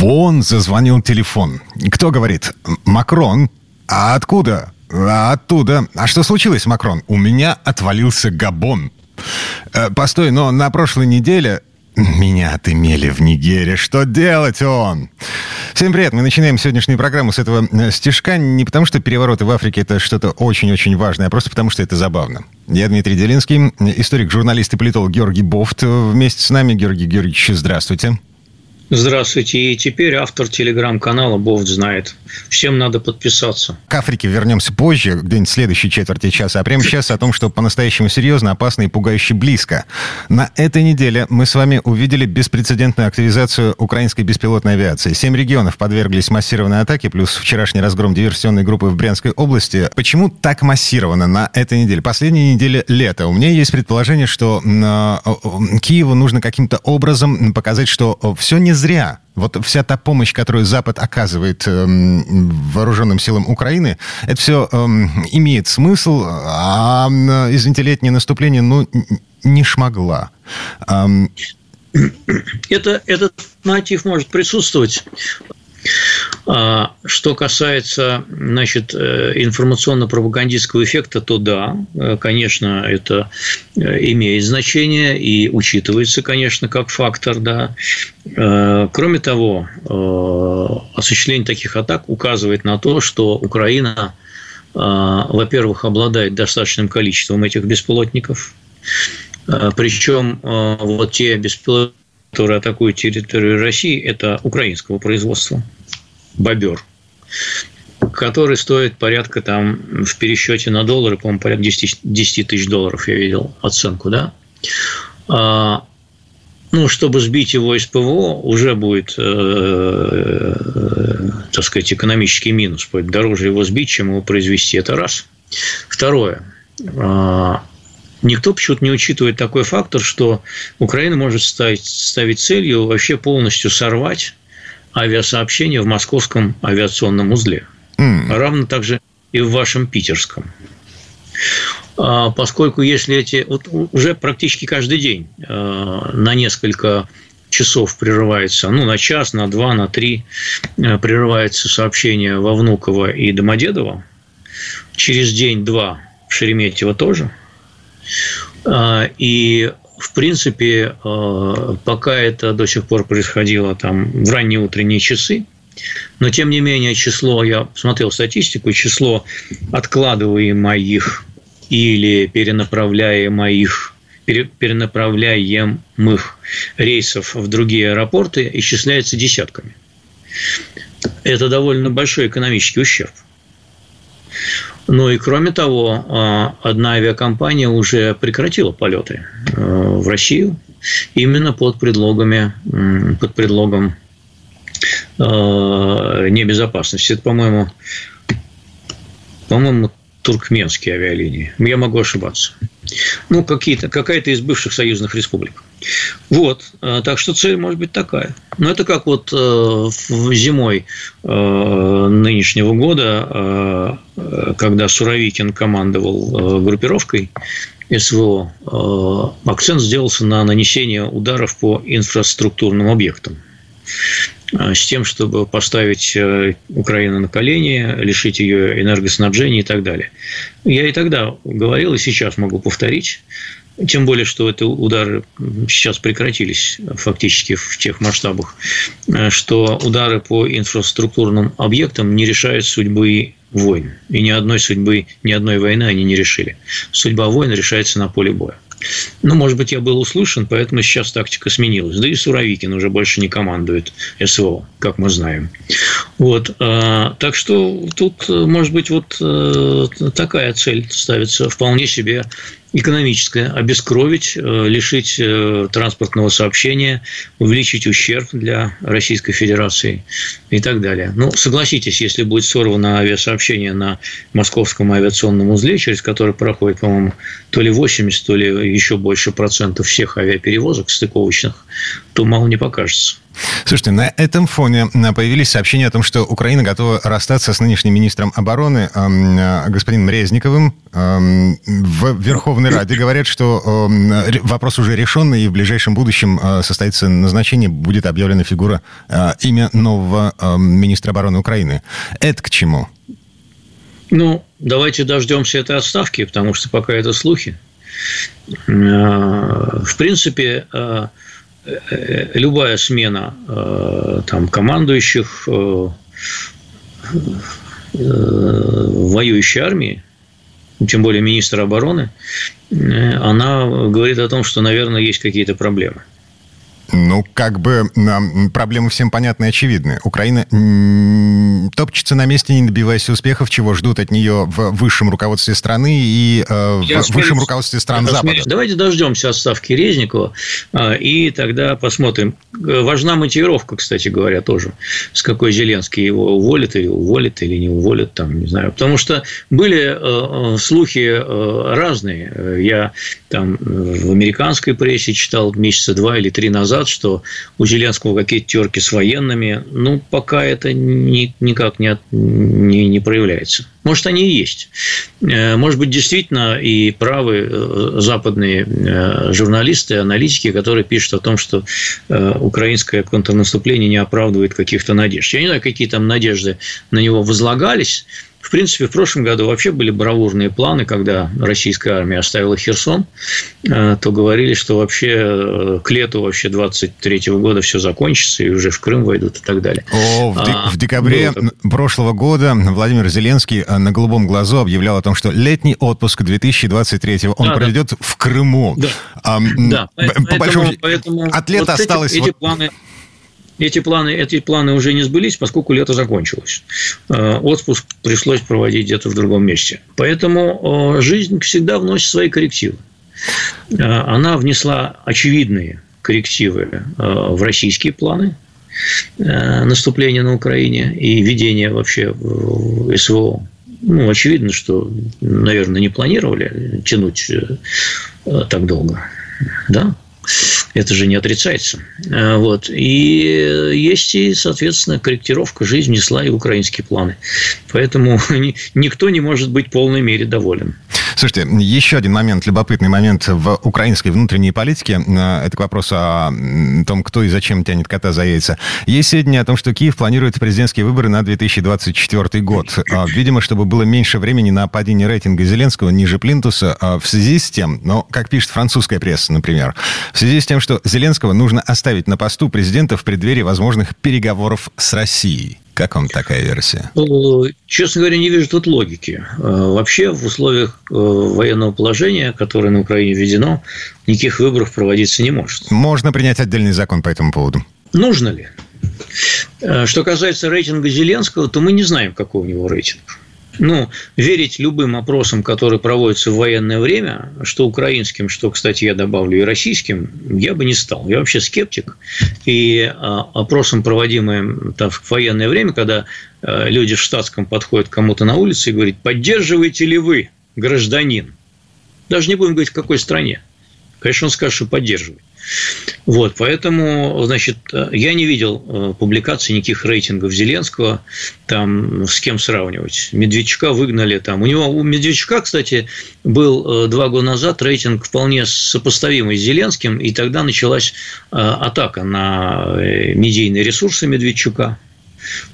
Вон зазвонил телефон. Кто говорит? Макрон. А откуда? А оттуда. А что случилось, Макрон? У меня отвалился Габон. Э, постой, но на прошлой неделе меня отымели в Нигере. Что делать он? Всем привет. Мы начинаем сегодняшнюю программу с этого э, стишка не потому, что перевороты в Африке это что-то очень-очень важное, а просто потому, что это забавно. Я Дмитрий Делинский, историк, журналист и политолог Георгий Бофт. Вместе с нами, Георгий Георгиевич, здравствуйте. Здравствуйте. И теперь автор телеграм-канала Бовт знает. Всем надо подписаться. К Африке вернемся позже, где-нибудь в следующей четверти часа. А прямо сейчас о том, что по-настоящему серьезно, опасно и пугающе близко. На этой неделе мы с вами увидели беспрецедентную активизацию украинской беспилотной авиации. Семь регионов подверглись массированной атаке, плюс вчерашний разгром диверсионной группы в Брянской области. Почему так массированно на этой неделе? Последняя неделя лета. У меня есть предположение, что э, Киеву нужно каким-то образом показать, что все не зря. Вот вся та помощь, которую Запад оказывает эм, вооруженным силам Украины, это все эм, имеет смысл, а, извините, летнее наступление, ну, не шмогла. Эм... Это, этот мотив может присутствовать что касается значит, э, информационно-пропагандистского эффекта, то да, э, конечно, это э, имеет значение и учитывается, конечно, как фактор. Да. Кроме того, осуществление таких атак указывает на то, что Украина, во-первых, обладает достаточным количеством этих беспилотников, причем вот те беспилотники, которые атакуют территорию России, это украинского производства бобер, который стоит порядка там в пересчете на доллары, по-моему, порядка 10, 10 тысяч долларов я видел оценку, да. А, ну, чтобы сбить его из ПВО, уже будет, э, э, так сказать, экономический минус. Будет дороже его сбить, чем его произвести. Это раз. Второе. Никто почему-то не учитывает такой фактор, что Украина может ставить, ставить целью вообще полностью сорвать авиасообщения в московском авиационном узле. Mm. Равно также и в вашем питерском. А, поскольку если эти... Вот уже практически каждый день а, на несколько часов прерывается, ну, на час, на два, на три а, прерывается сообщение во Внуково и Домодедово. Через день-два в Шереметьево тоже. И в принципе, э, пока это до сих пор происходило там в ранние утренние часы, но тем не менее число, я смотрел статистику, число откладываемых или перенаправляемых перенаправляемых рейсов в другие аэропорты исчисляется десятками. Это довольно большой экономический ущерб. Ну и кроме того, а, одна авиакомпания уже прекратила полеты э, в Россию именно под предлогами, под предлогом э, небезопасности. Это, по-моему, по-моему, туркменские авиалинии. Я могу ошибаться. Ну, какие-то, какая-то из бывших союзных республик. Вот, э, так что цель может быть такая. Но это как вот э, зимой э, нынешнего года, когда Суровикин командовал группировкой СВО, акцент сделался на нанесение ударов по инфраструктурным объектам с тем, чтобы поставить Украину на колени, лишить ее энергоснабжения и так далее. Я и тогда говорил, и сейчас могу повторить, тем более, что это удары сейчас прекратились фактически в тех масштабах, что удары по инфраструктурным объектам не решают судьбы войн. И ни одной судьбы, ни одной войны они не решили. Судьба войн решается на поле боя. Ну, может быть, я был услышан, поэтому сейчас тактика сменилась. Да и Суровикин уже больше не командует СВО, как мы знаем. Вот, так что тут, может быть, вот такая цель ставится вполне себе экономическое, обескровить, э, лишить э, транспортного сообщения, увеличить ущерб для Российской Федерации и так далее. Ну, согласитесь, если будет сорвано авиасообщение на московском авиационном узле, через который проходит, по-моему, то ли 80, то ли еще больше процентов всех авиаперевозок стыковочных, то мало не покажется. Слушайте, на этом фоне появились сообщения о том, что Украина готова расстаться с нынешним министром обороны э, господином Резниковым. В Верховной Раде говорят, что вопрос уже решенный, и в ближайшем будущем э, состоится назначение, будет объявлена фигура, э, имя нового министра обороны Украины. Это к чему? Ну, давайте дождемся этой отставки, потому что пока это слухи. В принципе, Э, любая смена э, там, командующих э, воюющей армии, тем более министра обороны, она говорит о том, что, наверное, есть какие-то проблемы. Ну, как бы проблемы всем понятны и очевидны. Украина топчется на месте, не добиваясь успехов, чего ждут от нее в высшем руководстве страны и э, в смеюсь, высшем руководстве стран Запада. Давайте дождемся отставки Резникова, э, и тогда посмотрим. Важна мотивировка, кстати говоря, тоже. С какой Зеленский его уволит или уволит, или не уволит, там, не знаю. Потому что были э, э слухи э, разные. Я там в американской прессе читал месяца два или три назад, что у Зеленского какие-то терки с военными. Ну, пока это ни, никак не, не, не проявляется. Может, они и есть. Э, может быть, действительно и правы э, западные э, журналисты, аналитики, которые пишут о том, что украинское контрнаступление не оправдывает каких-то надежд. Я не знаю, какие там надежды на него возлагались, в принципе, в прошлом году вообще были бравурные планы, когда российская армия оставила Херсон, э, то говорили, что вообще э, к лету вообще 23 года все закончится, и уже в Крым войдут и так далее. О, в, а, в декабре было... прошлого года Владимир Зеленский э, на голубом глазу объявлял о том, что летний отпуск 2023 он да, проведет да. в Крыму. Да, а, да по поэтому, большому... поэтому от лета вот осталось... Эти, вот... эти планы эти планы, эти планы уже не сбылись, поскольку лето закончилось. Э, отпуск пришлось проводить где-то в другом месте. Поэтому э, жизнь всегда вносит свои коррективы. Э, она внесла очевидные коррективы в российские планы наступления на Украине и ведения вообще СВО. Ну, очевидно, что, наверное, не планировали тянуть так долго. Да? Это же не отрицается. А, вот. И есть и, соответственно, корректировка. Жизнь несла и украинские планы. Поэтому никто не может быть в полной мере доволен. Слушайте, еще один момент, любопытный момент в украинской внутренней политике. А, это к вопросу о том, кто и зачем тянет кота за яйца. Есть сведения о том, что Киев планирует президентские выборы на 2024 год. А, видимо, чтобы было меньше времени на падение рейтинга Зеленского ниже Плинтуса в связи с тем, ну, как пишет французская пресса, например, в связи с тем, что Зеленского нужно оставить на посту президента в преддверии возможных переговоров с Россией. Как вам такая версия? Ну, честно говоря, не вижу тут логики. Э, вообще, в условиях э, военного положения, которое на Украине введено, никаких выборов проводиться не может. Можно принять отдельный закон по этому поводу. Нужно ли? Э, что касается рейтинга Зеленского, то мы не знаем, какой у него рейтинг ну, верить любым опросам, которые проводятся в военное время, что украинским, что, кстати, я добавлю и российским, я бы не стал. Я вообще скептик. И а, опросам, проводимым там, в военное время, когда а, люди в штатском подходят кому-то на улице и говорят, поддерживаете ли вы, гражданин? Даже не будем говорить, в какой стране. Конечно, он скажет, что поддерживает. Вот, поэтому, значит, я не видел э, публикаций никаких рейтингов Зеленского, там с кем сравнивать. Медведчука выгнали там. У него, у Медведчука, кстати, был э, два года назад рейтинг вполне сопоставимый с Зеленским, и тогда началась э, атака на медийные ресурсы Медведчука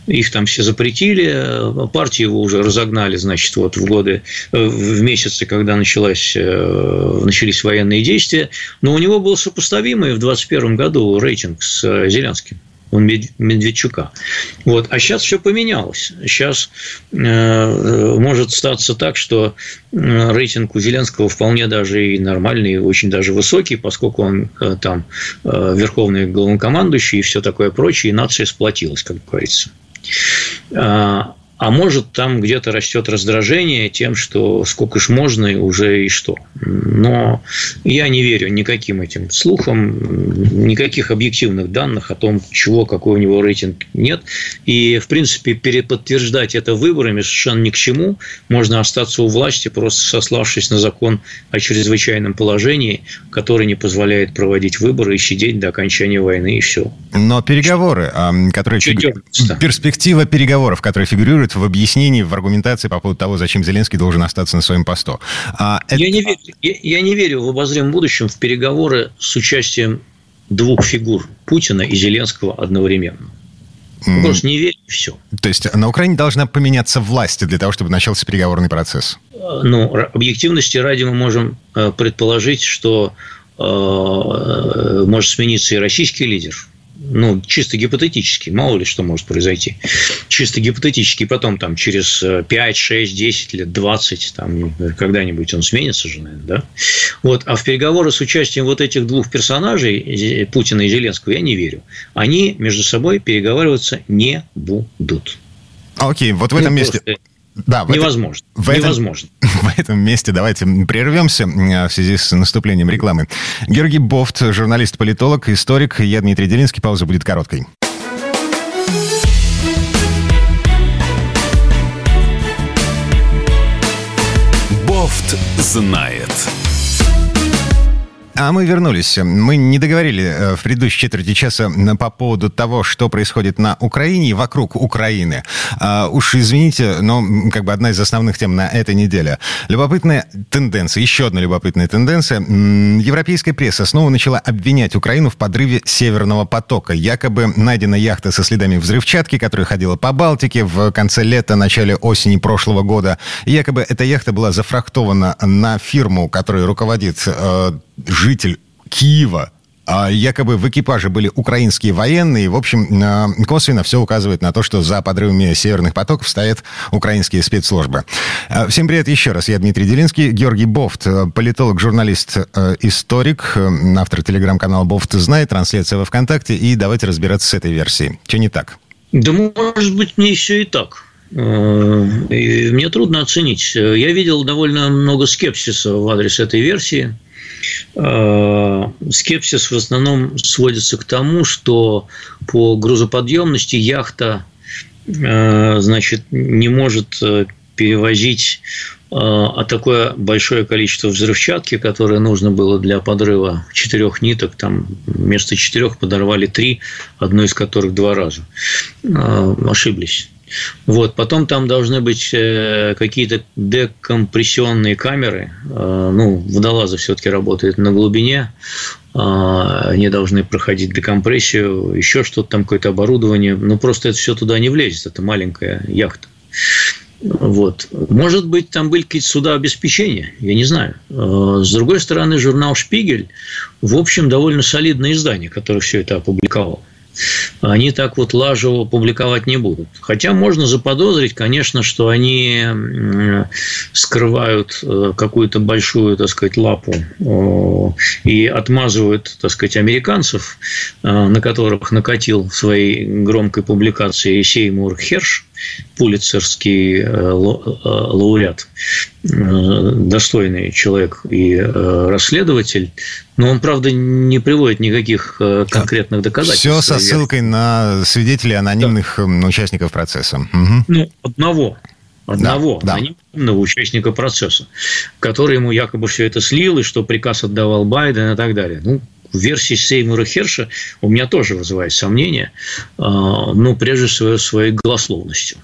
их там все запретили, партии его уже разогнали, значит, вот в годы, в месяцы, когда началась, э, начались военные действия, но у него был сопоставимый в 2021 году рейтинг с Зеленским он Медведчука. Вот. А сейчас все поменялось. Сейчас э, может статься так, что э, рейтинг у Зеленского вполне даже и нормальный, очень даже высокий, поскольку он э, там э, верховный главнокомандующий и все такое прочее, и нация сплотилась, как говорится. А может, там где-то растет раздражение тем, что сколько ж можно уже и что. Но я не верю никаким этим слухам, никаких объективных данных о том, чего, какой у него рейтинг нет. И, в принципе, переподтверждать это выборами совершенно ни к чему. Можно остаться у власти, просто сославшись на закон о чрезвычайном положении, который не позволяет проводить выборы и сидеть до окончания войны, и все. Но переговоры, которые... Перспектива переговоров, которые фигурируют фигурирует в объяснении, в аргументации по поводу того, зачем Зеленский должен остаться на своем посту. А это... я, не верю, я, я не верю в обозримом будущем в переговоры с участием двух фигур Путина и Зеленского одновременно. Mm. Просто не верю, все. То есть на Украине должна поменяться власть для того, чтобы начался переговорный процесс? Ну, объективности ради мы можем э, предположить, что э, может смениться и российский лидер ну, чисто гипотетически, мало ли что может произойти. Чисто гипотетически, потом там через 5, 6, 10 лет, 20, там когда-нибудь он сменится же, наверное, да? Вот, а в переговоры с участием вот этих двух персонажей, Путина и Зеленского, я не верю. Они между собой переговариваться не будут. Окей, вот в этом ну, месте... Просто да, в невозможно. Это, в невозможно. Этом, в этом месте давайте прервемся в связи с наступлением рекламы. Георгий Бофт, журналист-политолог, историк. Я Дмитрий Делинский. Пауза будет короткой. Бофт знает. А мы вернулись. Мы не договорили э, в предыдущей четверти часа по поводу того, что происходит на Украине и вокруг Украины. А, уж извините, но как бы одна из основных тем на этой неделе. Любопытная тенденция, еще одна любопытная тенденция. Европейская пресса снова начала обвинять Украину в подрыве Северного потока. Якобы найдена яхта со следами взрывчатки, которая ходила по Балтике в конце лета, начале осени прошлого года. Якобы эта яхта была зафрахтована на фирму, которая руководит э, житель Киева, а якобы в экипаже были украинские военные. В общем, косвенно все указывает на то, что за подрывами северных потоков стоят украинские спецслужбы. А, всем привет еще раз. Я Дмитрий Делинский. Георгий Бофт, э, политолог, журналист, э, историк, э, автор телеграм-канала Бофт знает, трансляция во ВКонтакте. И давайте разбираться с этой версией. Что не так? Да, может быть, не все и так. И мне трудно оценить. Я видел довольно много скепсиса в адрес этой версии. Э, скепсис в основном сводится к тому, что по грузоподъемности яхта э, значит, не может э, перевозить а такое большое количество взрывчатки, которое нужно было для подрыва четырех ниток, там вместо четырех подорвали три, одну из которых два раза. Ошиблись. Вот. Потом там должны быть э, какие-то декомпрессионные камеры. Э, ну, водолазы все-таки работают на глубине. А, они должны проходить декомпрессию, еще что-то там, какое-то оборудование. Ну, просто это все туда не влезет. Это маленькая яхта. Вот. Может быть, там были какие-то суда обеспечения, я не знаю. Э, с другой стороны, журнал «Шпигель», в общем, довольно солидное издание, которое все это опубликовало они так вот лажево публиковать не будут. Хотя можно заподозрить, конечно, что они скрывают э, какую-то большую, так сказать, лапу и отмазывают, так сказать, американцев, э, на которых накатил своей громкой публикацией Сеймур Херш, пулицерский э, лауреат, достойный человек и расследователь, но он, правда, не приводит никаких э, конкретных доказательств. Все со ссылкой на свидетелей анонимных да. участников процесса. Угу. Ну, одного. Одного да, анонимного да. участника процесса, который ему якобы все это слил, и что приказ отдавал Байден и так далее. Ну, в версии Сеймура Херша у меня тоже вызывает сомнения, а, ну, прежде всего, своей голословностью.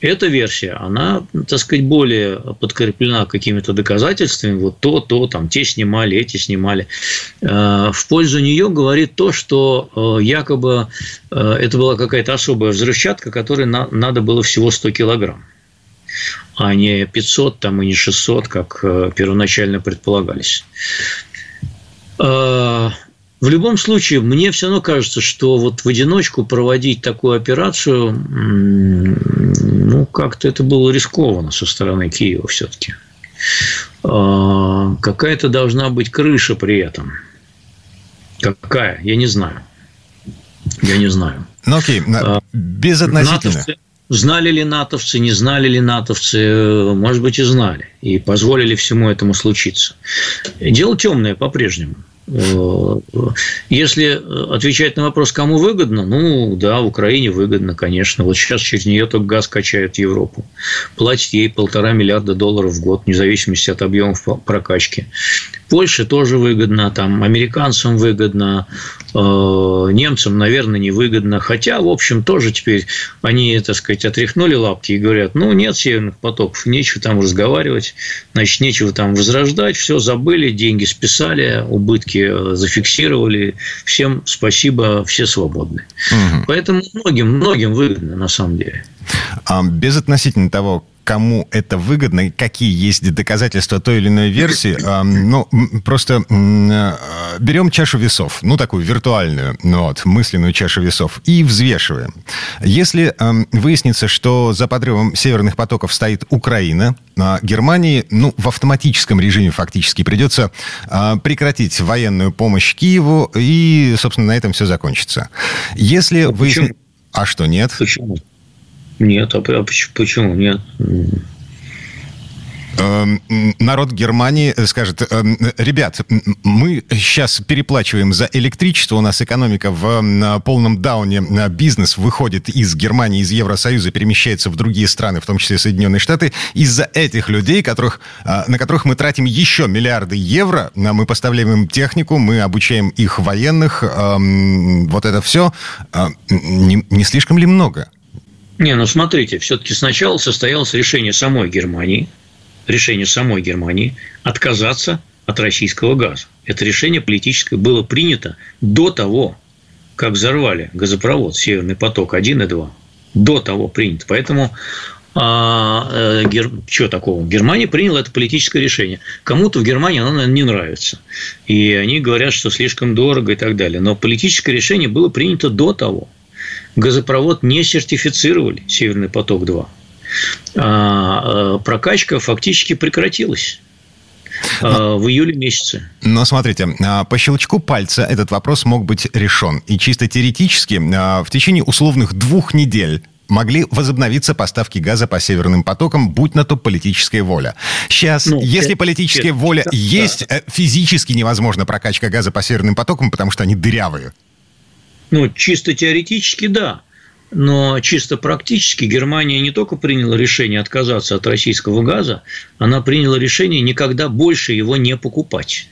Эта версия, она, так сказать, более подкреплена какими-то доказательствами. Вот то, то, там, те снимали, эти снимали. Э, в пользу нее говорит то, что э, якобы э, это была какая-то особая взрывчатка, которой надо было всего 100 килограмм а не 500 там, и не 600, как первоначально предполагались. В любом случае, мне все равно кажется, что вот в одиночку проводить такую операцию, ну, как-то это было рискованно со стороны Киева все-таки. А, какая-то должна быть крыша при этом. Какая? Я не знаю. Я не знаю. Ну окей, а, безотносительно. Натовцы, знали ли натовцы, не знали ли натовцы, может быть, и знали. И позволили всему этому случиться. Дело темное по-прежнему. Э, если отвечать на вопрос, кому выгодно, ну да, Украине выгодно, конечно. Вот сейчас через нее только газ качают в Европу. Платит ей полтора миллиарда долларов в год, вне зависимости от объемов прокачки. Польше тоже выгодно, там, американцам выгодно, э, немцам, наверное, невыгодно. Хотя, в общем, тоже теперь они, так сказать, отряхнули лапки и говорят, ну, нет северных потоков, нечего там разговаривать, значит, нечего там возрождать, все забыли, деньги списали, убытки зафиксировали, всем спасибо, все свободны. Угу. Поэтому многим, многим выгодно, на самом деле. А, без относительно того, кому это выгодно, какие есть доказательства той или иной версии. Ну, просто э, берем чашу весов, ну, такую виртуальную, ну, вот, мысленную чашу весов, и взвешиваем. Если выяснится, что за подрывом северных потоков стоит Украина, а Германии, ну, в автоматическом режиме фактически придется а, прекратить военную помощь Киеву, и, собственно, на этом все закончится. Если а выяснится... А что, нет? Почему? Нет, а почему нет? Эм, народ Германии скажет, эм, ребят, мы сейчас переплачиваем за электричество, у нас экономика в полном дауне, бизнес выходит из Германии, из Евросоюза, перемещается в другие страны, в том числе Соединенные Штаты. Из-за этих людей, которых, э, на которых мы тратим еще миллиарды евро, мы поставляем им технику, мы обучаем их военных, вот это все, э, не, не слишком ли много? Не, ну смотрите, все-таки сначала состоялось решение самой Германии, решение самой Германии отказаться от российского газа. Это решение политическое было принято до того, как взорвали газопровод «Северный поток-1 и 2». До того принято. Поэтому а, э, гер... что такого? Германия приняла это политическое решение. Кому-то в Германии оно, наверное, не нравится. И они говорят, что слишком дорого и так далее. Но политическое решение было принято до того газопровод не сертифицировали, Северный поток-2. А, а прокачка фактически прекратилась. Но, в июле месяце. Но смотрите, а, по щелчку пальца этот вопрос мог быть решен. И чисто теоретически а, в течение условных двух недель могли возобновиться поставки газа по северным потокам, будь на то политическая воля. Сейчас, ну, если это, политическая это, воля это, есть, да. Э, физически невозможно прокачка газа по северным потокам, потому что они дырявые. Ну, чисто теоретически, да. Но чисто практически Германия не только приняла решение отказаться от российского газа, она приняла решение никогда больше его не покупать.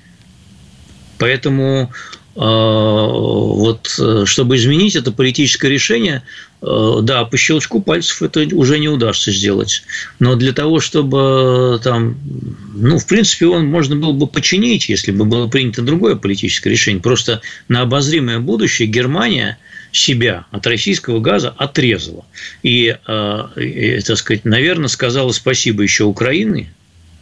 Поэтому а, вот, э, чтобы изменить это политическое решение, да, по щелчку пальцев это уже не удастся сделать. Но для того, чтобы там, ну, в принципе, он можно было бы починить, если бы было принято другое политическое решение. Просто на обозримое будущее Германия себя от российского газа отрезала. И, э, так сказать, наверное, сказала спасибо еще Украине,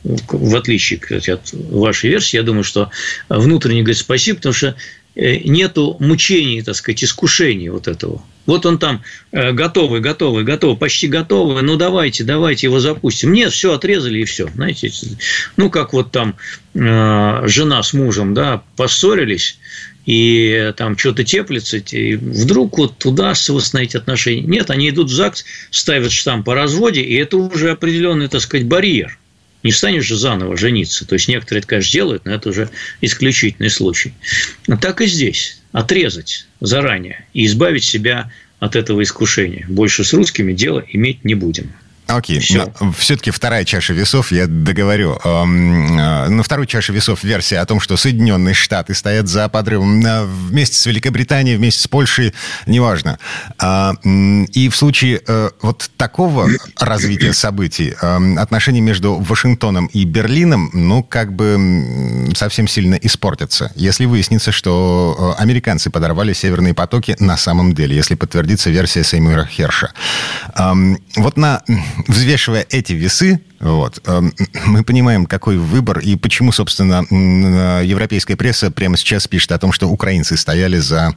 в отличие, кстати, от вашей версии, я думаю, что внутренне говорит спасибо, потому что Э, нету мучений, так сказать, искушений вот этого. Вот он там э, готовый, готовый, готовый, почти готовый, ну давайте, давайте его запустим. Нет, все отрезали и все, знаете. Ну, как вот там э, жена с мужем, да, поссорились, и там что-то теплится, и вдруг вот удастся восстановить отношения. Нет, они идут в ЗАГС, ставят штамп по разводе, и это уже определенный, так сказать, барьер не станешь же заново жениться. То есть некоторые это, конечно, делают, но это уже исключительный случай. Но так и здесь. Отрезать заранее и избавить себя от этого искушения. Больше с русскими дела иметь не будем. Окей, Все. все-таки вторая чаша весов, я договорю. Эм, э, на второй чаше весов версия о том, что Соединенные Штаты стоят за подрывом э, вместе с Великобританией, вместе с Польшей, неважно. А, и в случае э, вот такого развития событий отношения между Вашингтоном и Берлином, ну, как бы совсем сильно испортятся. Если выяснится, что американцы подорвали северные потоки на самом деле, если подтвердится версия Сеймура Херша. Вот на взвешивая эти весы, вот, эм, мы понимаем, какой выбор и почему, собственно, европейская пресса прямо сейчас пишет о том, что украинцы стояли за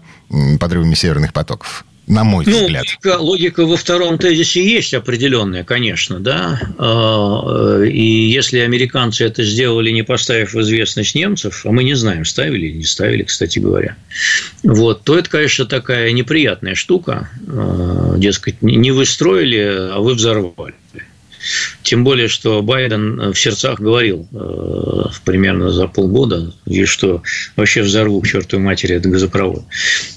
подрывами северных потоков. На мой ну, взгляд. Логика, логика во втором тезисе есть определенная, конечно, да. А, э, и если американцы это сделали, не поставив в известность немцев, а мы не знаем, ставили или не ставили, кстати говоря, вот, то это, конечно, такая неприятная штука. А, дескать, не вы строили, а вы взорвали. Тем более, что Байден в сердцах говорил э, примерно за полгода, и что вообще взорву к чертовой матери этот газопровод.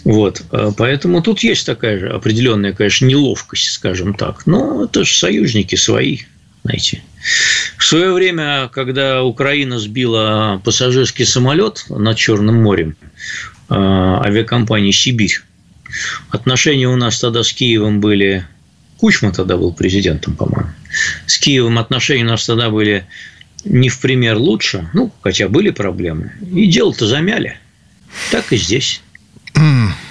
Вот. Э, поэтому тут есть такая же определенная, конечно, неловкость, скажем так. Но это же союзники свои, знаете. В свое время, когда Украина сбила пассажирский самолет над Черным морем э, авиакомпании «Сибирь», отношения у нас тогда с Киевом были Кучма тогда был президентом, по-моему. С Киевом отношения у нас тогда были не в пример лучше, ну, хотя были проблемы. И дело-то замяли. Так и здесь.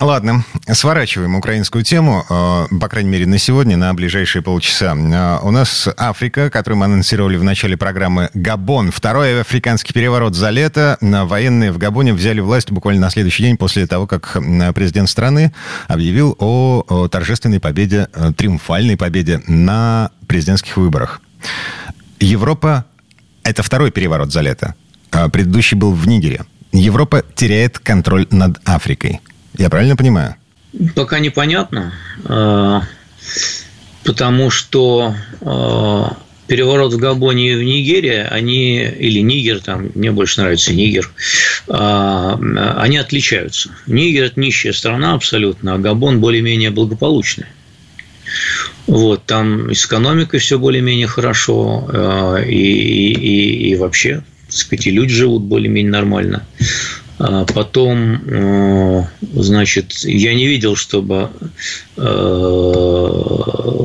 Ладно, сворачиваем украинскую тему, э, по крайней мере, на сегодня, на ближайшие полчаса. Э, у нас Африка, которую мы анонсировали в начале программы, Габон. Второй африканский переворот за лето. Военные в Габоне взяли власть буквально на следующий день после того, как президент страны объявил о торжественной победе, э, триумфальной победе на президентских выборах. Европа – это второй переворот за лето. Предыдущий был в Нигере. Европа теряет контроль над Африкой. Я правильно понимаю? Пока непонятно, а, потому что а, переворот в Габоне и в Нигерии, они, или Нигер, там, мне больше нравится Нигер, а, они отличаются. Нигер – это нищая страна абсолютно, а Габон более-менее благополучный. Вот, там с экономикой все более-менее хорошо, и, и, и, и вообще, так сказать, и люди живут более-менее нормально. А потом, э, значит, я не видел, чтобы э,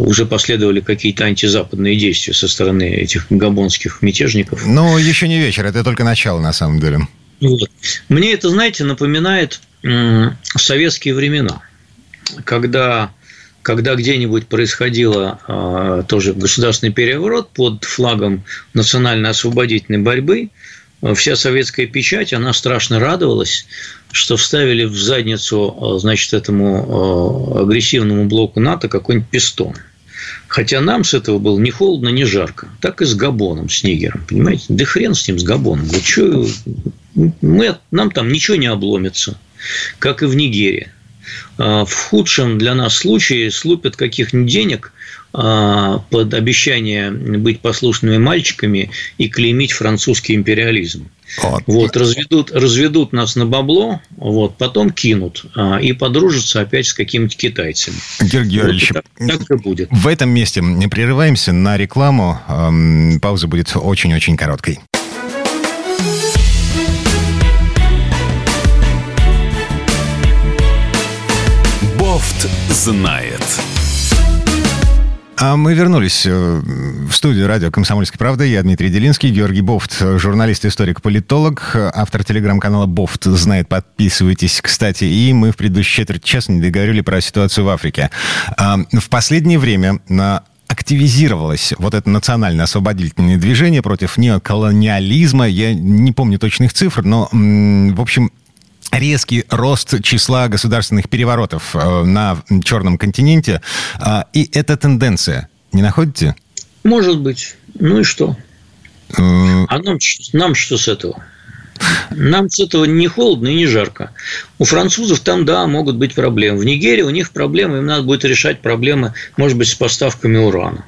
уже последовали какие-то антизападные действия со стороны этих габонских мятежников. Ну, еще не вечер, это только начало, на самом деле. Вот. Мне это, знаете, напоминает советские времена, когда когда где-нибудь происходило э, тоже государственный переворот под флагом национально-освободительной борьбы, вся советская печать, она страшно радовалась, что вставили в задницу, э, значит, этому э, агрессивному блоку НАТО какой-нибудь пистон. Хотя нам с этого было ни холодно, ни жарко. Так и с Габоном, с Нигером, понимаете? Да хрен с ним, с Габоном. Вот что, мы, нам там ничего не обломится, как и в Нигерии. А в худшем для нас случае слупят каких-нибудь денег – под обещание быть послушными мальчиками и клеймить французский империализм. Вот. вот, разведут, разведут нас на бабло, вот, потом кинут а, и подружатся опять с какими-то китайцами. Георгий Георгиевич, вот, так, так и будет. в этом месте не прерываемся на рекламу. Пауза будет очень-очень короткой. Бофт знает. А мы вернулись э, в студию радио «Комсомольской правды». Я Дмитрий Делинский, Георгий Бофт, журналист, историк, политолог, автор телеграм-канала «Бофт». Знает, подписывайтесь, кстати. И мы в предыдущей четверть часа не договорили про ситуацию в Африке. А, в последнее время на активизировалось вот это национально-освободительное движение против неоколониализма. Я не помню точных цифр, но, в общем, резкий рост числа государственных переворотов э, на Черном континенте. А, и эта тенденция, не находите? Может быть. Ну и что? Э, а нам, нам что с этого? Нам с этого не холодно и не жарко. У французов там, да, могут быть проблемы. В Нигерии у них проблемы, им надо будет решать проблемы, может быть, с поставками урана.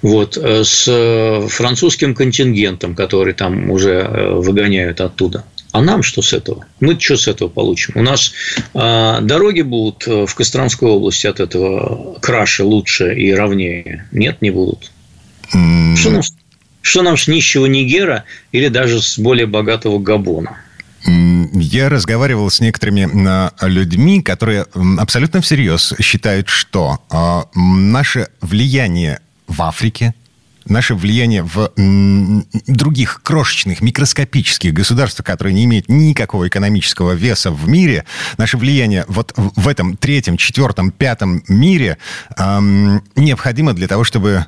Вот, э, с французским контингентом, который там уже выгоняют оттуда. А нам что с этого? Мы что с этого получим? У нас э, дороги будут э, в Костромской области от этого краше, лучше и ровнее? Нет, не будут. Mm. Что, нам, что нам с нищего Нигера или даже с более богатого Габона? Я разговаривал с некоторыми людьми, которые абсолютно всерьез считают, что а, наше влияние в Африке, наше влияние в других крошечных, микроскопических государствах, которые не имеют никакого экономического веса в мире, наше влияние вот в этом третьем, четвертом, пятом мире эм, необходимо для того, чтобы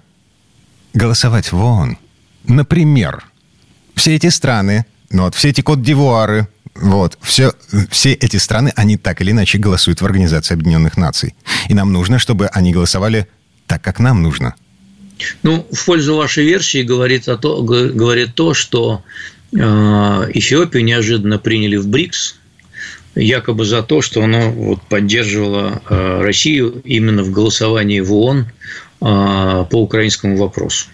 голосовать вон. Например, все эти страны, ну вот все эти Кот-Дивуары, Вот. Все, все эти страны, они так или иначе голосуют в Организации Объединенных Наций. И нам нужно, чтобы они голосовали так, как нам нужно. Ну, в пользу вашей версии говорит, о то, говорит то, что э, Эфиопию неожиданно приняли в БРИКС, якобы за то, что она вот поддерживала Россию именно в голосовании в ООН э, по украинскому вопросу.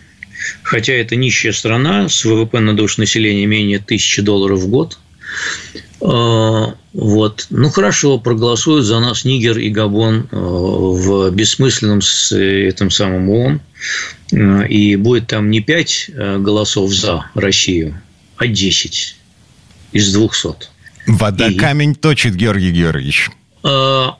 Хотя это нищая страна с ВВП на душу населения менее тысячи долларов в год. Э, вот. Ну хорошо, проголосуют за нас Нигер и Габон в бессмысленном с этим самым ООН. И будет там не 5 голосов за Россию, а 10 из 200. Вода и... камень точит, Георгий Георгиевич. А,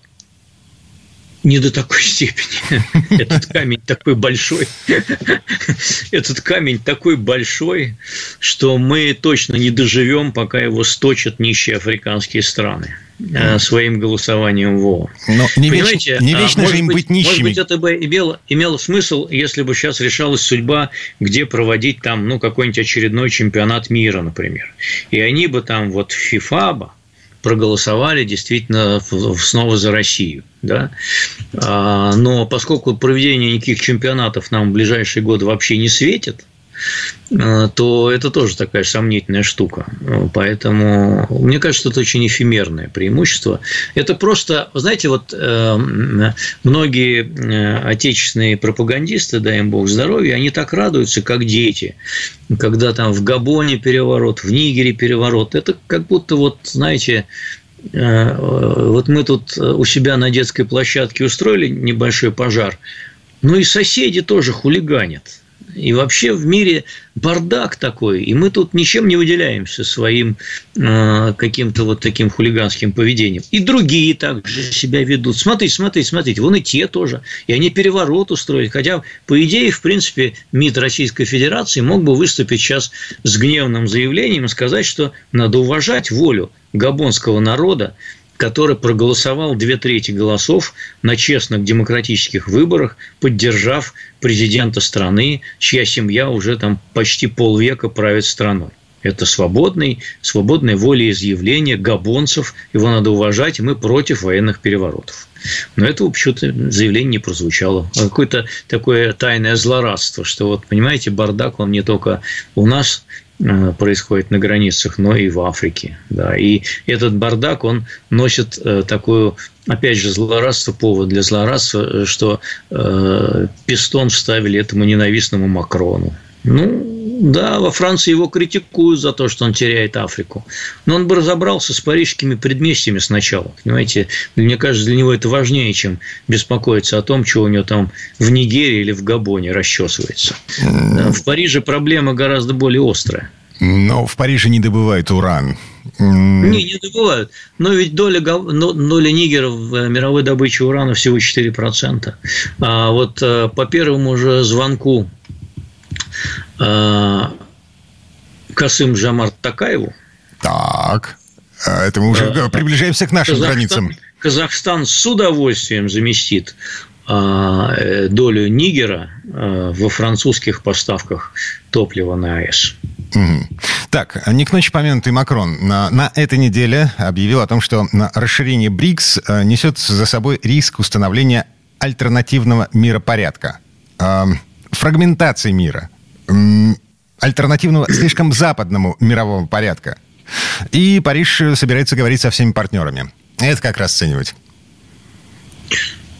не до такой степени. Этот камень такой большой. Этот камень такой большой, что мы точно не доживем, пока его сточат нищие африканские страны э, своим голосованием в ООН. Но не, Понимаете, не а вечно же им быть, быть нищими. Может быть, это бы имело, имело смысл, если бы сейчас решалась судьба, где проводить там, ну, какой-нибудь очередной чемпионат мира, например. И они бы там вот ФИФА бы проголосовали действительно снова за Россию. Да? А, но поскольку проведение никаких чемпионатов нам в ближайшие годы вообще не светит, то это тоже такая сомнительная штука. Поэтому мне кажется, это очень эфемерное преимущество. Это просто, знаете, вот э, многие э, отечественные пропагандисты, дай им бог здоровья, они так радуются, как дети, когда там в Габоне переворот, в Нигере переворот. Это как будто вот, знаете, э, вот мы тут у себя на детской площадке устроили небольшой пожар, ну и соседи тоже хулиганят. И вообще в мире бардак такой, и мы тут ничем не выделяемся своим э, каким-то вот таким хулиганским поведением. И другие также себя ведут. Смотрите, смотрите, смотрите, вон и те тоже. И они переворот устроили. Хотя, по идее, в принципе, МИД Российской Федерации мог бы выступить сейчас с гневным заявлением и сказать, что надо уважать волю габонского народа, который проголосовал две трети голосов на честных демократических выборах, поддержав президента страны, чья семья уже там почти полвека правит страной. Это свободный, свободное волеизъявление габонцев, его надо уважать, мы против военных переворотов. Но этого почему-то заявление не прозвучало. А какое-то такое тайное злорадство, что вот, понимаете, бардак, он не только у нас происходит на границах, но и в Африке. Да. И этот бардак, он носит э, такую, опять же, злорадство, повод для злорадства, э, что э, пистон вставили этому ненавистному Макрону. Ну, да, во Франции его критикуют за то, что он теряет Африку. Но он бы разобрался с парижскими предместьями сначала. Понимаете, мне кажется, для него это важнее, чем беспокоиться о том, что у него там в Нигерии или в Габоне расчесывается. В Париже проблема гораздо более острая. Но в Париже не добывают уран. Не, не добывают. Но ведь доля, доля Нигера в э, мировой добыче урана всего 4%. А вот э, по первому же звонку Касым Жамар Такаеву. Так. А это мы уже э, приближаемся к нашим Казахстан, границам. Казахстан с удовольствием заместит э, долю Нигера во французских поставках топлива на АЭС. Так, не к ночи помянутый Макрон на, на этой неделе объявил о том, что расширение БРИКС несет за собой риск установления альтернативного миропорядка, фрагментации мира – альтернативного слишком западному мирового порядка. И Париж собирается говорить со всеми партнерами. Это как расценивать?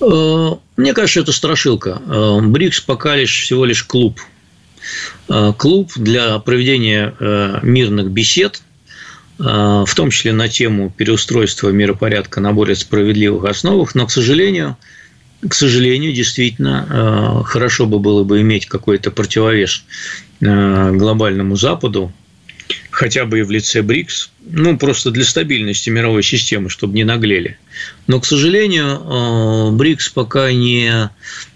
Э, мне кажется, это страшилка. Э, БРИКС пока лишь всего лишь клуб. Э, клуб для проведения мирных бесед, в том числе на тему переустройства миропорядка на более справедливых основах, но, к сожалению, к сожалению, действительно, э, хорошо бы было бы иметь какой-то противовес э, глобальному Западу, хотя бы и в лице БРИКС, ну, просто для стабильности мировой системы, чтобы не наглели. Но, к сожалению, э, БРИКС пока не,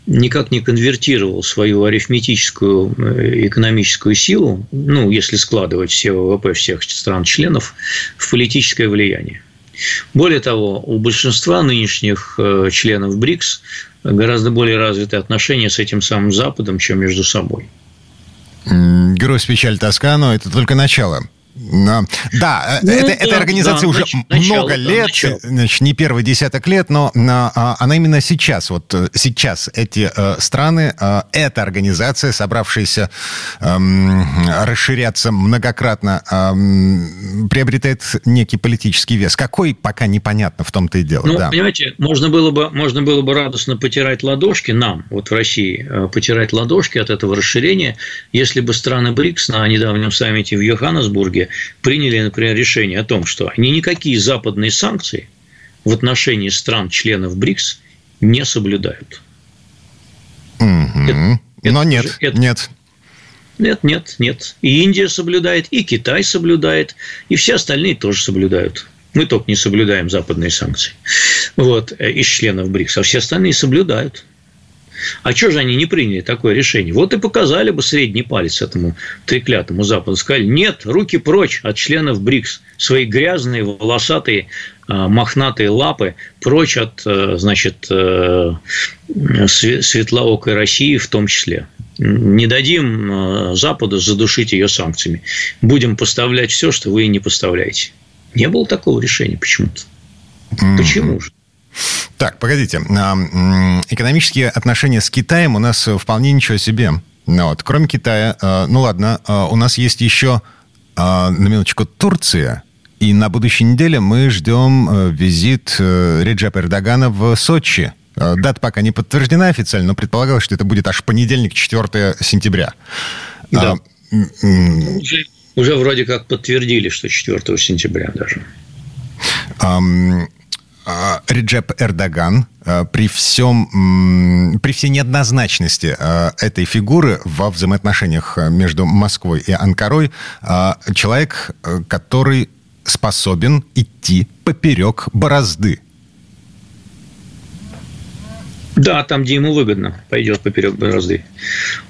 никак не конвертировал свою арифметическую экономическую силу, ну, если складывать все ВВП всех стран-членов, в политическое влияние. Более того, у большинства нынешних э, членов БРИКС гораздо более развитые отношения с этим самым Западом, чем между собой. Грусть, печаль, тоска, но это только начало. Да, ну, это, да, эта организация да, уже нач, много начало, лет, да, значит, не первый десяток лет, но а, она именно сейчас, вот э, сейчас эти э, страны, э, эта организация, собравшаяся э, расширяться многократно, э, приобретает некий политический вес. Какой, пока непонятно, в том-то и дело. Ну, да. понимаете, можно было, бы, можно было бы радостно потирать ладошки нам, вот в России, э, потирать ладошки от этого расширения, если бы страны БРИКС на недавнем саммите в Йоханнесбурге приняли, например, решение о том, что они никакие западные санкции в отношении стран-членов БРИКС не соблюдают. Mm-hmm. Это, Но нет, же, это, нет. Нет, нет, нет. И Индия соблюдает, и Китай соблюдает, и все остальные тоже соблюдают. Мы только не соблюдаем западные санкции вот, э, из членов БРИКС, а все остальные соблюдают. А что же они не приняли такое решение? Вот и показали бы средний палец этому треклятому Западу. Сказали, нет, руки прочь от членов БРИКС. Свои грязные, волосатые, а, мохнатые лапы прочь от, э, значит, э, светлоокой России в том числе. Не дадим э, Западу задушить ее санкциями. Будем поставлять все, что вы не поставляете. Не было такого решения почему-то. Почему же? Так, погодите. Экономические отношения с Китаем у нас вполне ничего себе. Ну вот. Кроме Китая, э, ну ладно, э, у нас есть еще, э, на минуточку, Турция. И на будущей неделе мы ждем визит Реджепа Эрдогана в Сочи. Дата пока не подтверждена официально, но предполагалось, что это будет аж понедельник, 4 сентября. Да. А, уже, уже вроде как подтвердили, что 4 сентября даже. А, Реджеп Эрдоган а, при всем, при всей неоднозначности а, этой фигуры во взаимоотношениях между Москвой и Анкарой, человек, который способен идти поперек борозды. Да, там, где ему выгодно, пойдет поперек борозды.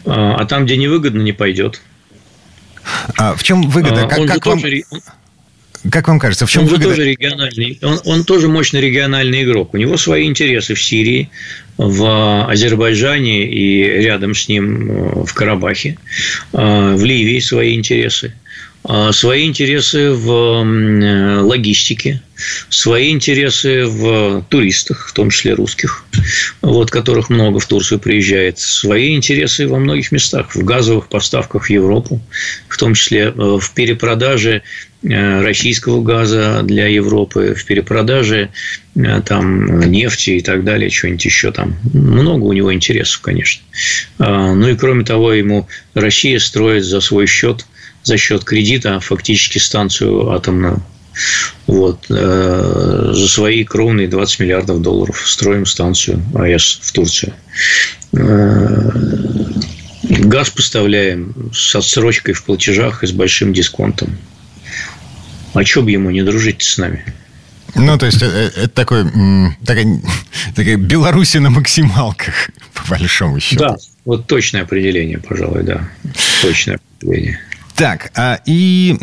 А там, где невыгодно, не пойдет. А в чем выгода? Как, он как вам... тоже, как вам кажется, в чем он выгода? тоже региональный, он, он тоже мощный региональный игрок. У него свои интересы в Сирии, в Азербайджане и рядом с ним э, в Карабахе, э, в Ливии свои интересы э, свои интересы в логистике, свои интересы в туристах, в том числе русских, вот, которых много в Турцию приезжает, свои интересы во многих местах, в газовых поставках в Европу, в том числе в перепродаже Э, российского газа для Европы, в перепродаже э, там нефти и так далее, что-нибудь еще там. Много у него интересов, конечно. А, ну и кроме того, ему Россия строит за свой счет, за счет кредита фактически станцию атомную. Вот. Э, за свои кровные 20 миллиардов долларов строим станцию АЭС в Турцию. Газ поставляем с отсрочкой в платежах и с большим дисконтом. А что бы ему не дружить с нами? Ну, то есть, это, э, это такой, такая, такая Беларусь на максималках, по большому счету. Да, вот точное определение, пожалуй, да. Точное определение. Так, а, и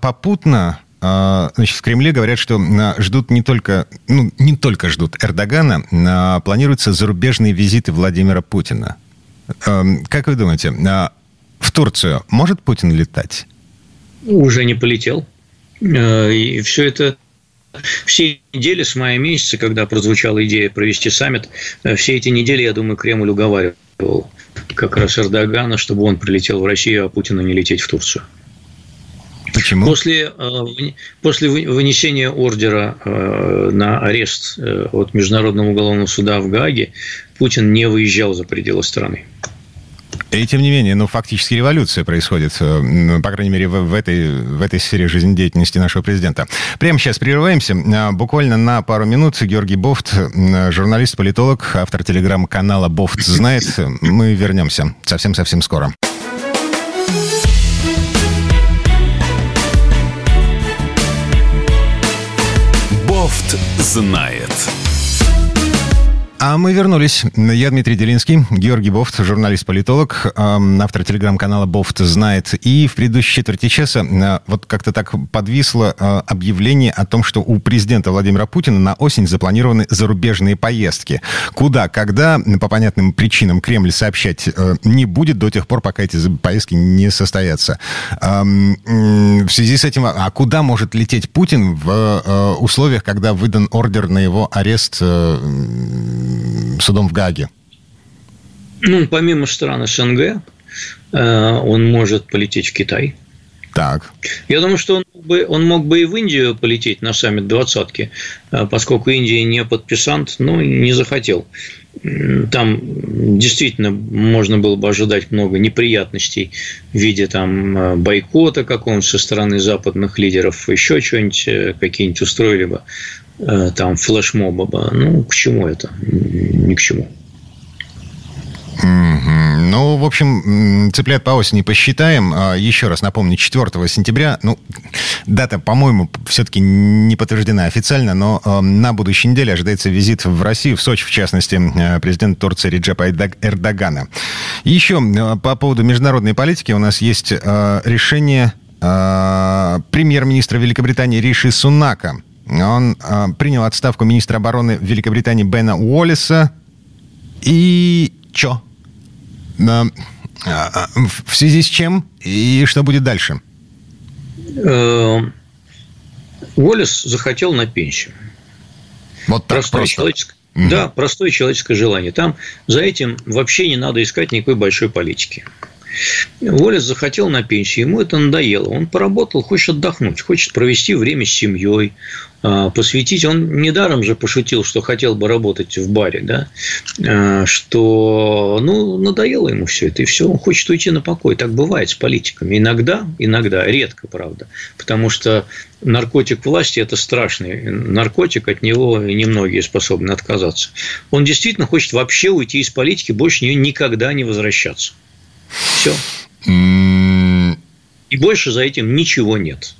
попутно а, Значит, в Кремле говорят, что ждут не только, ну, не только ждут Эрдогана, а планируются зарубежные визиты Владимира Путина. Как вы думаете, в Турцию может Путин летать? Уже не полетел. Э, и все это все недели с мая месяца, когда прозвучала идея провести саммит, э, все эти недели, я думаю, Кремль уговаривал как раз Эрдогана, чтобы он прилетел в Россию, а Путину не лететь в Турцию. Почему? После, э, после вынесения ордера на арест от Международного уголовного суда в Гааге Путин не выезжал за пределы страны. И тем не менее, ну, фактически революция происходит, э, ну, по крайней мере, в, в, этой, в этой сфере жизнедеятельности нашего президента. Прямо сейчас прерываемся. А, буквально на пару минут Георгий Бофт, журналист, политолог, автор телеграм-канала «Бофт знает». Мы вернемся совсем-совсем скоро. Бофт знает. А мы вернулись. Я Дмитрий Делинский, Георгий Бофт, журналист-политолог, автор телеграм-канала Бофт знает. И в предыдущей четверти часа э, вот как-то так подвисло э, объявление о том, что у президента Владимира Путина на осень запланированы зарубежные поездки. Куда, когда, по понятным причинам Кремль сообщать э, не будет до тех пор, пока эти поездки не состоятся. В связи с этим, а куда может лететь Путин в условиях, когда выдан ордер на его арест судом в Гаге? Ну, помимо стран СНГ, э, он может полететь в Китай. Так. Я думаю, что он бы, он мог бы и в Индию полететь на саммит двадцатки, э, поскольку Индия не подписант, но не захотел. Там действительно можно было бы ожидать много неприятностей в виде там э, бойкота какого-нибудь со стороны западных лидеров, еще что-нибудь какие-нибудь устроили бы там флешмоба. Ну, к чему это? Ни к чему. Ну, в общем, цыплят по осени посчитаем. А, еще раз напомню, 4 сентября, ну, дата, по-моему, все-таки не подтверждена официально, но а, на будущей неделе ожидается визит в Россию, в Сочи, в частности, а, президента Турции Реджепа Эрдогана. Еще по поводу международной политики у нас есть решение премьер-министра Великобритании Риши Сунака – он э, принял отставку министра обороны Великобритании Бена Уоллиса. И чё? Э, э, в связи с чем? И что будет дальше? Уоллес захотел на пенсию. Вот так Простое просто. человеческое. Угу. Да, простое человеческое желание. Там за этим вообще не надо искать никакой большой политики. Уоллес захотел на пенсию, ему это надоело. Он поработал, хочет отдохнуть, хочет провести время с семьей, а, посвятить. Он недаром же пошутил, что хотел бы работать в баре, да, а, что, ну, надоело ему все это, и все, он хочет уйти на покой. Так бывает с политиками. Иногда, иногда, редко, правда, потому что наркотик власти – это страшный наркотик, от него немногие способны отказаться. Он действительно хочет вообще уйти из политики, больше нее никогда не возвращаться. Все. И больше за этим ничего нет.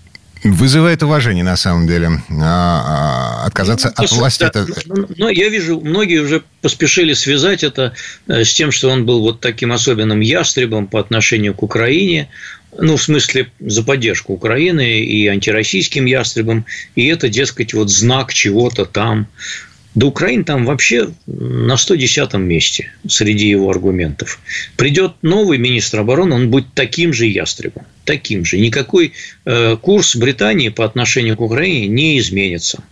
Вызывает уважение, на самом деле. А, а, отказаться ну, от власти да, это... Но, но я вижу, многие уже поспешили связать это э, с тем, что он был вот таким особенным ястребом по отношению к Украине, ну, в смысле, за поддержку Украины и антироссийским ястребом, и это, дескать, вот знак чего-то там. Да Украина там вообще на 110-м месте среди его аргументов. Придет новый министр обороны, он будет таким же ястребом. Таким же. Никакой э, курс Британии по отношению к Украине не изменится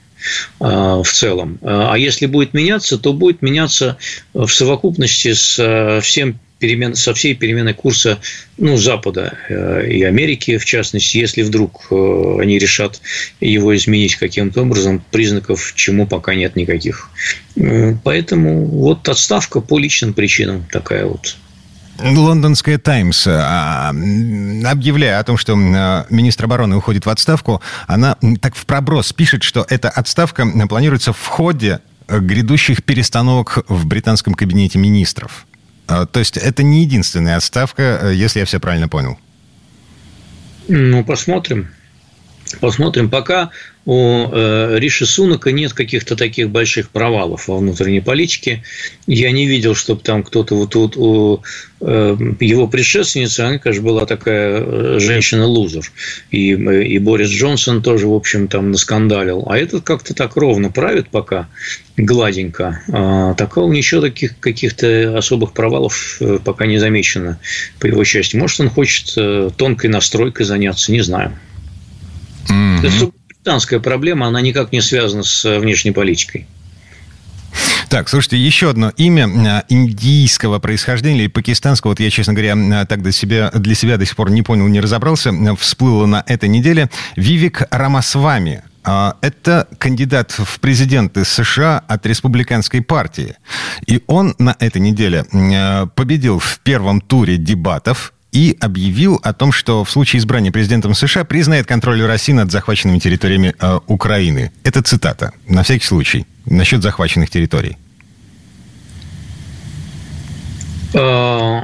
э, в целом. А если будет меняться, то будет меняться в совокупности с э, всем перемен, со всей переменой курса ну, Запада э, и Америки, в частности, если вдруг э, они решат его изменить каким-то образом, признаков чему пока нет никаких. Э, поэтому вот отставка по личным причинам такая вот. Лондонская Таймс, объявляя о том, что министр обороны уходит в отставку, она так в проброс пишет, что эта отставка планируется в ходе грядущих перестановок в британском кабинете министров. А, то есть это не единственная отставка, э, если я все правильно понял. Ну, посмотрим. Посмотрим. Пока у э, Риши Сунака нет каких-то таких больших провалов во внутренней политике. Я не видел, чтобы там кто-то вот тут у э, его предшественницы, она, конечно, была такая э, женщина-лузер. И, и Борис Джонсон тоже, в общем, там наскандалил. А этот как-то так ровно правит пока, гладенько. А такого ничего таких каких-то особых провалов пока не замечено по его части. Может, он хочет тонкой настройкой заняться, не знаю. Mm-hmm британская проблема, она никак не связана с э, внешней политикой. Так, слушайте, еще одно имя э, индийского происхождения или пакистанского, вот я, честно говоря, э, так для себя, для себя до сих пор не понял, не разобрался, всплыло на этой неделе. Вивик Рамасвами. Это кандидат в президенты США от республиканской партии. И он на этой неделе победил в первом туре дебатов и объявил о том, что в случае избрания президентом США признает контроль России над захваченными территориями э, Украины. Это цитата, на всякий случай, насчет захваченных территорий. Э,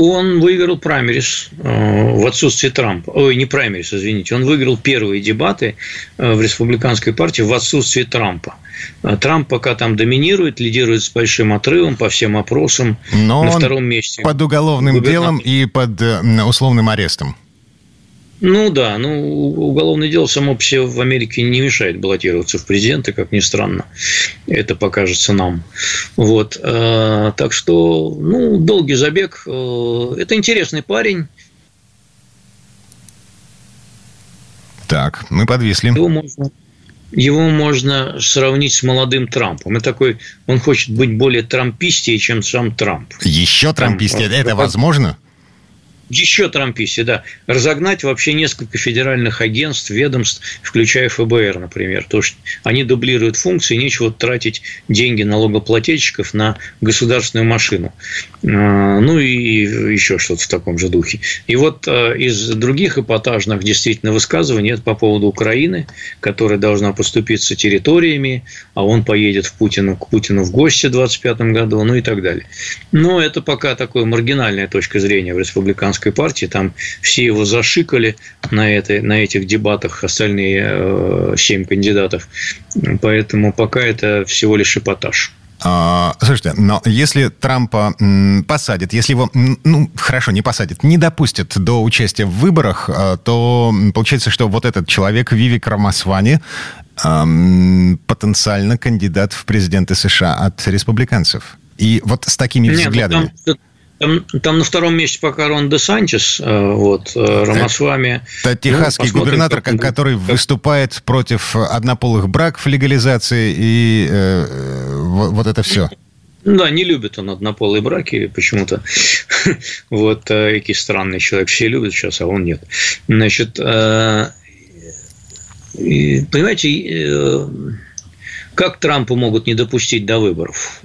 Он выиграл праймерис э, в отсутствие Трампа. Ой, не праймерис, извините. Он выиграл первые дебаты э, в республиканской партии в отсутствие Трампа. Э, Трамп пока там доминирует, лидирует с большим отрывом по всем опросам. Но на втором месте. Под уголовным делом и под условным арестом. Ну да, ну уголовное дело само по себе в Америке не мешает баллотироваться в президенты, как ни странно. Это покажется нам. Вот. Э, так что, ну, долгий забег. Э, это интересный парень. Так, мы подвисли. Его можно, его можно сравнить с молодым Трампом. И такой, он хочет быть более трампистее, чем сам Трамп. Еще трампистее? Это возможно? Еще трамписте, да. Разогнать вообще несколько федеральных агентств, ведомств, включая ФБР, например. То, что они дублируют функции, нечего тратить деньги налогоплательщиков на государственную машину. А, ну и еще что-то в таком же духе. И вот а, из других эпатажных действительно высказываний это по поводу Украины, которая должна поступиться территориями, а он поедет в Путину, к Путину в гости в 2025 году, ну и так далее. Но это пока такая маргинальная точка зрения в республиканском республиканской партии, там все его зашикали на, этой, на этих дебатах, остальные э, семь кандидатов. Поэтому пока это всего лишь эпатаж. А, слушайте, но если Трампа посадят, если его, ну, хорошо, не посадят, не допустят до участия в выборах, а, то получается, что вот этот человек, Вивик Рамасвани, эм, потенциально кандидат в президенты США от республиканцев. И вот с такими Нет, ну, взглядами. Там, там, там на втором месте пока Рон де Санчес, э, вот, э, Рамасвами. Это техасский ну, губернатор, как, который как... выступает против однополых браков, легализации и э, вот это все. Да, не любит он однополые браки почему-то. вот, э, какие странный человек. Все любят сейчас, а он нет. Значит, понимаете, как Трампа могут не допустить до выборов?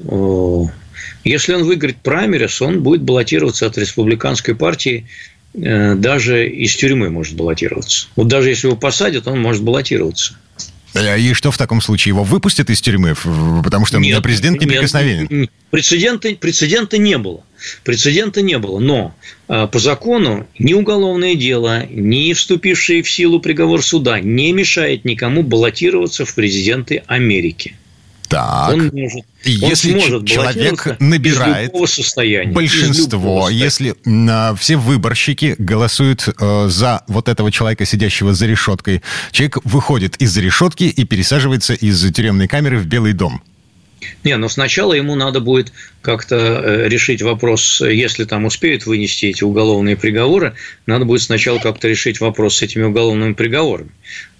Если он выиграет праймерис, он будет баллотироваться от республиканской партии э, даже из тюрьмы может баллотироваться. Вот даже если его посадят, он может баллотироваться. А и что в таком случае? Его выпустят из тюрьмы? Потому что нет, президент неприкосновенен. Нет, прецедента, прецедента не было. Прецедента не было. Но э, по закону ни уголовное дело, ни вступивший в силу приговор суда не мешает никому баллотироваться в президенты Америки. Так. Он может, если он сможет человек набирает большинство, если э, все выборщики голосуют э, за вот этого человека, сидящего за решеткой, человек выходит из решетки и пересаживается из тюремной камеры в Белый дом. Не, но сначала ему надо будет как-то э, решить вопрос, если там успеют вынести эти уголовные приговоры, надо будет сначала как-то решить вопрос с этими уголовными приговорами.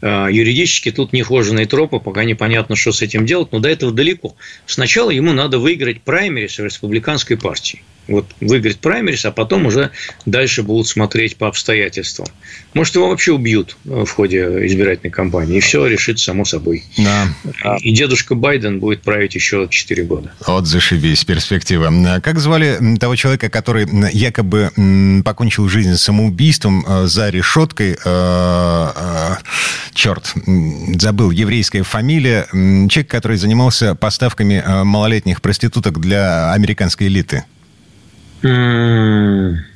А, юридически тут нехоженные тропы, пока непонятно, что с этим делать, но до этого далеко. Сначала ему надо выиграть праймерис в республиканской партии. Вот выиграть праймерис, а потом уже дальше будут смотреть по обстоятельствам. Может, его вообще убьют в ходе избирательной кампании, и все решится само собой. Да. И дедушка Байден будет править еще 4 года. Вот зашибись, перспектива. Как звали того человека, который якобы покончил жизнь самоубийством э, за решеткой? Э, э, черт, забыл, еврейская фамилия. Человек, который занимался поставками малолетних проституток для американской элиты. 嗯。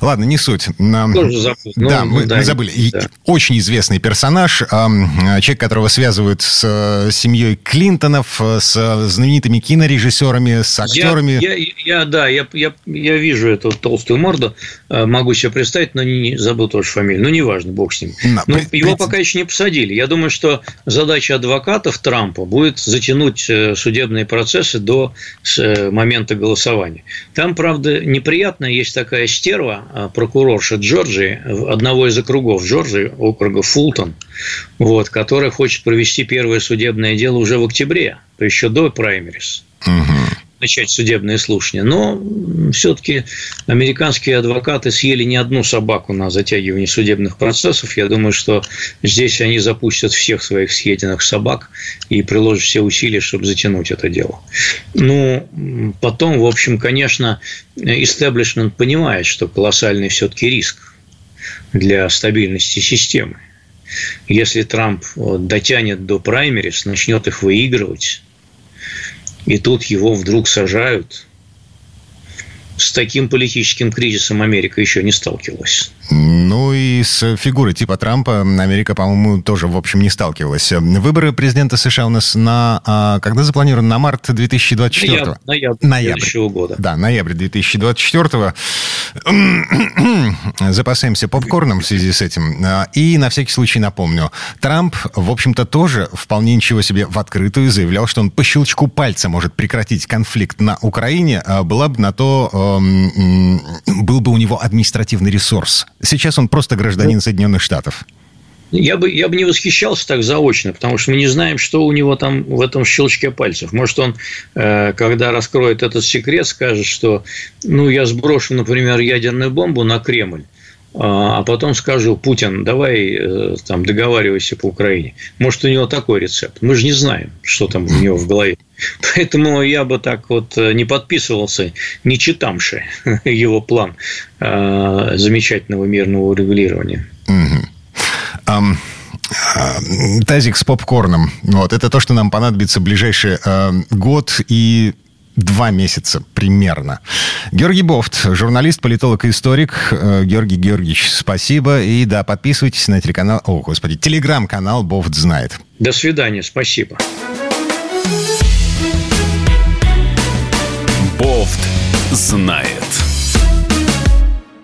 Ладно, не суть. Тоже забыл. Ну, да, мы, да, мы забыли. Да. Очень известный персонаж, человек, которого связывают с э, семьей Клинтонов, с знаменитыми кинорежиссерами, с актерами. Я, я, я да, я, я, я вижу эту толстую морду, э, могу себе представить, но не забыл тоже фамилию. Ну, неважно, бог с ним. Но, но при, его при... пока еще не посадили. Я думаю, что задача адвокатов Трампа будет затянуть э, судебные процессы до момента голосования. Там, правда, неприятно, есть такая стерва, а, прокурорша Джорджии, одного из округов Джорджии, округа Фултон, вот, которая хочет провести первое судебное дело уже в октябре, то еще до праймерис. Угу начать судебные слушания. Но все-таки американские адвокаты съели не одну собаку на затягивание судебных процессов. Я думаю, что здесь они запустят всех своих съеденных собак и приложат все усилия, чтобы затянуть это дело. Ну, потом, в общем, конечно, истеблишмент понимает, что колоссальный все-таки риск для стабильности системы. Если Трамп дотянет до праймерис, начнет их выигрывать, и тут его вдруг сажают, с таким политическим кризисом Америка еще не сталкивалась. Ну и с фигурой типа Трампа Америка, по-моему, тоже, в общем, не сталкивалась. Выборы президента США у нас на... А, когда запланированы? На март 2024? Ноябрь, ноябрь, ноябрь. года. Да, ноябрь 2024. Запасаемся попкорном в связи с этим. А, и на всякий случай напомню. Трамп, в общем-то, тоже вполне ничего себе в открытую заявлял, что он по щелчку пальца может прекратить конфликт на Украине. А была бы на то... Был бы у него административный ресурс Сейчас он просто гражданин Соединенных Штатов. Я бы, я бы не восхищался так заочно, потому что мы не знаем, что у него там в этом щелчке пальцев. Может, он, э, когда раскроет этот секрет, скажет, что ну, я сброшу, например, ядерную бомбу на Кремль, а, а потом скажу, Путин, давай э, там договаривайся по Украине. Может, у него такой рецепт. Мы же не знаем, что там у него в голове. Поэтому я бы так вот э, не подписывался, не читамши его план э, замечательного мирного урегулирования. тазик с попкорном. Вот, это то, что нам понадобится в ближайший э, год и два месяца примерно. Георгий Бофт, журналист, политолог и историк. Э, Георгий Георгиевич, спасибо. И да, подписывайтесь на телеканал, о, господи, телеграм-канал Бофт знает. До свидания, спасибо. Бофт знает.